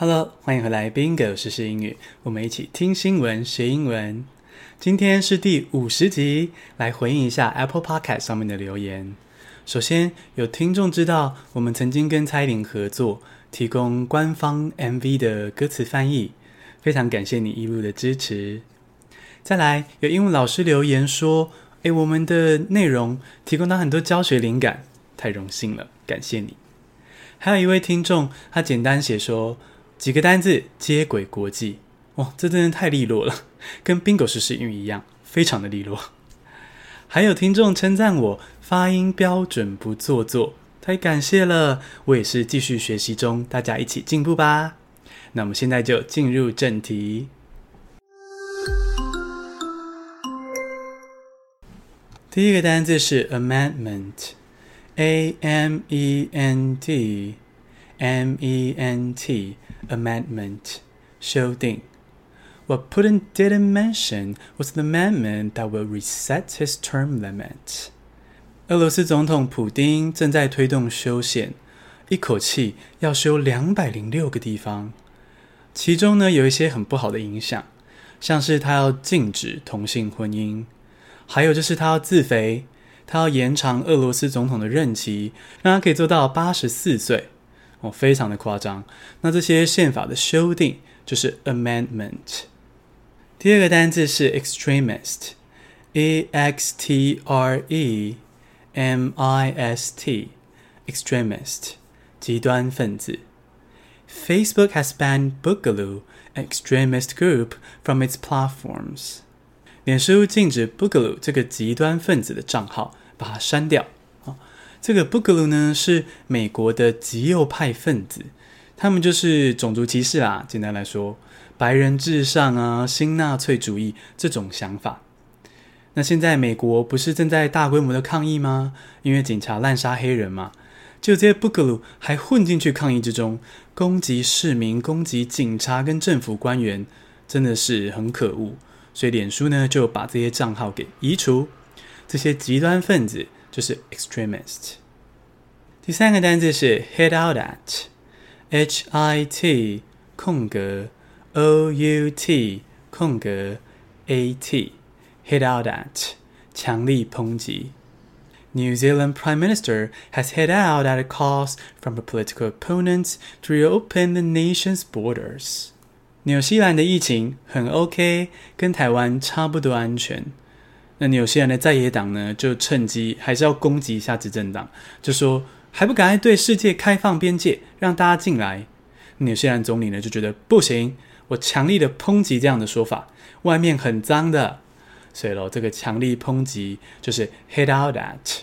Hello，欢迎回来，Bingo 时英语，我们一起听新闻学英文。今天是第五十集，来回应一下 Apple Podcast 上面的留言。首先，有听众知道我们曾经跟蔡依林合作，提供官方 MV 的歌词翻译，非常感谢你一路的支持。再来，有英文老师留言说，诶，我们的内容提供到很多教学灵感，太荣幸了，感谢你。还有一位听众，他简单写说。几个单字接轨国际，哇，这真的太利落了，跟 Bingo 时英语一样，非常的利落。还有听众称赞我发音标准不做作，太感谢了，我也是继续学习中，大家一起进步吧。那我们现在就进入正题。第一个单字是 amendment，A M E N T。M-E-N-T, amendment, 修订。What Putin didn't mention was the amendment that will reset his term limit. 俄罗斯总统普丁正在推动修宪，一口气要修两百零六个地方，其中呢有一些很不好的影响，像是他要禁止同性婚姻，还有就是他要自肥，他要延长俄罗斯总统的任期，让他可以做到八十四岁。哦，非常的夸张。那这些宪法的修订就是 amendment。第二个单字是 extremist，e x t r e m i s t，extremist，极端分子。Facebook has banned Boogaloo, an extremist group, from its platforms。脸书禁止 Boogaloo 这个极端分子的账号，把它删掉。这个 Boogaloo 呢是美国的极右派分子，他们就是种族歧视啦。简单来说，白人至上啊，新纳粹主义这种想法。那现在美国不是正在大规模的抗议吗？因为警察滥杀黑人嘛，就这些 Boogaloo 还混进去抗议之中，攻击市民、攻击警察跟政府官员，真的是很可恶。所以脸书呢就把这些账号给移除，这些极端分子。就是 extremist。第三个单字是 hit out at，h i t 空格 o u t 空格 a t，hit out at 强力抨击。New Zealand Prime Minister has hit out at calls from a political opponents to reopen the nation's borders。纽西兰的疫情很 OK，跟台湾差不多安全。 那纽西兰的在野党呢，就趁机还是要攻击一下执政党，就说还不赶快对世界开放边界，让大家进来。纽西兰总理呢就觉得不行，我强力的抨击这样的说法，外面很脏的，所以喽，这个强力抨击就是 hit out at。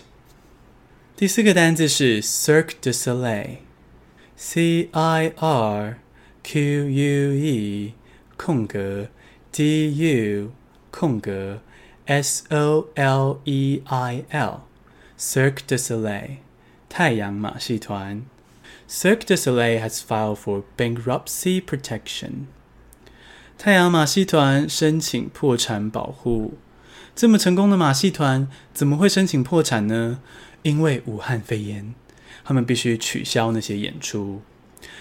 第四个单字是 Cirque du Soleil，C I R Q U E 空格 D U 空格。S O L E I L，Cirque du Soleil，太阳马戏团。Cirque du Soleil has filed for bankruptcy protection。太阳马戏团申请破产保护。这么成功的马戏团，怎么会申请破产呢？因为武汉肺炎，他们必须取消那些演出。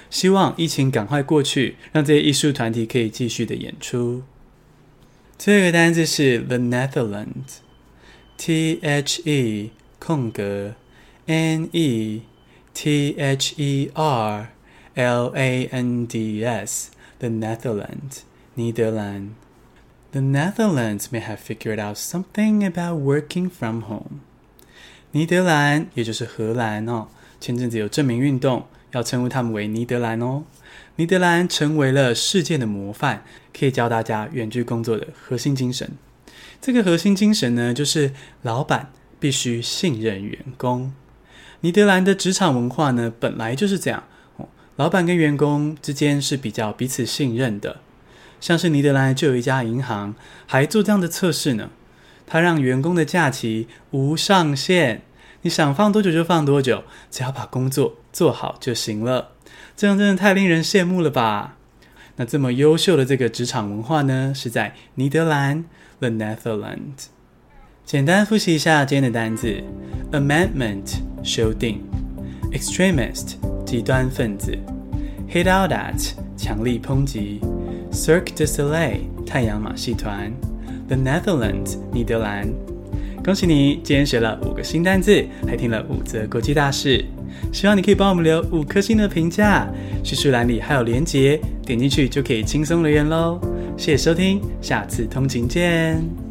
希望疫情赶快过去，让这些艺术团体可以继续的演出。这个单字是 The Netherlands，T H E 空格 N E T H E R L A N D S，The Netherlands，尼德兰。The Netherlands may have figured out something about working from home。尼德兰，也就是荷兰哦，前阵子有正名运动，要称呼他们为尼德兰哦。 尼德兰成为了世界的模范，可以教大家远距工作的核心精神。这个核心精神呢，就是老板必须信任员工。尼德兰的职场文化呢，本来就是这样，老板跟员工之间是比较彼此信任的。像是尼德兰就有一家银行还做这样的测试呢，他让员工的假期无上限，你想放多久就放多久，只要把工作做好就行了。这样真的太令人羡慕了吧？那这么优秀的这个职场文化呢，是在尼德兰 （The Netherlands）。简单复习一下今天的单字：amendment 修订，extremist 极端分子，hit out at 强力抨击；Cirque du Soleil 太阳马戏团；The Netherlands 尼德兰。恭喜你，今天学了五个新单字，还听了五则国际大事。希望你可以帮我们留五颗星的评价，叙述栏里还有连结，点进去就可以轻松留言喽。谢谢收听，下次通勤见。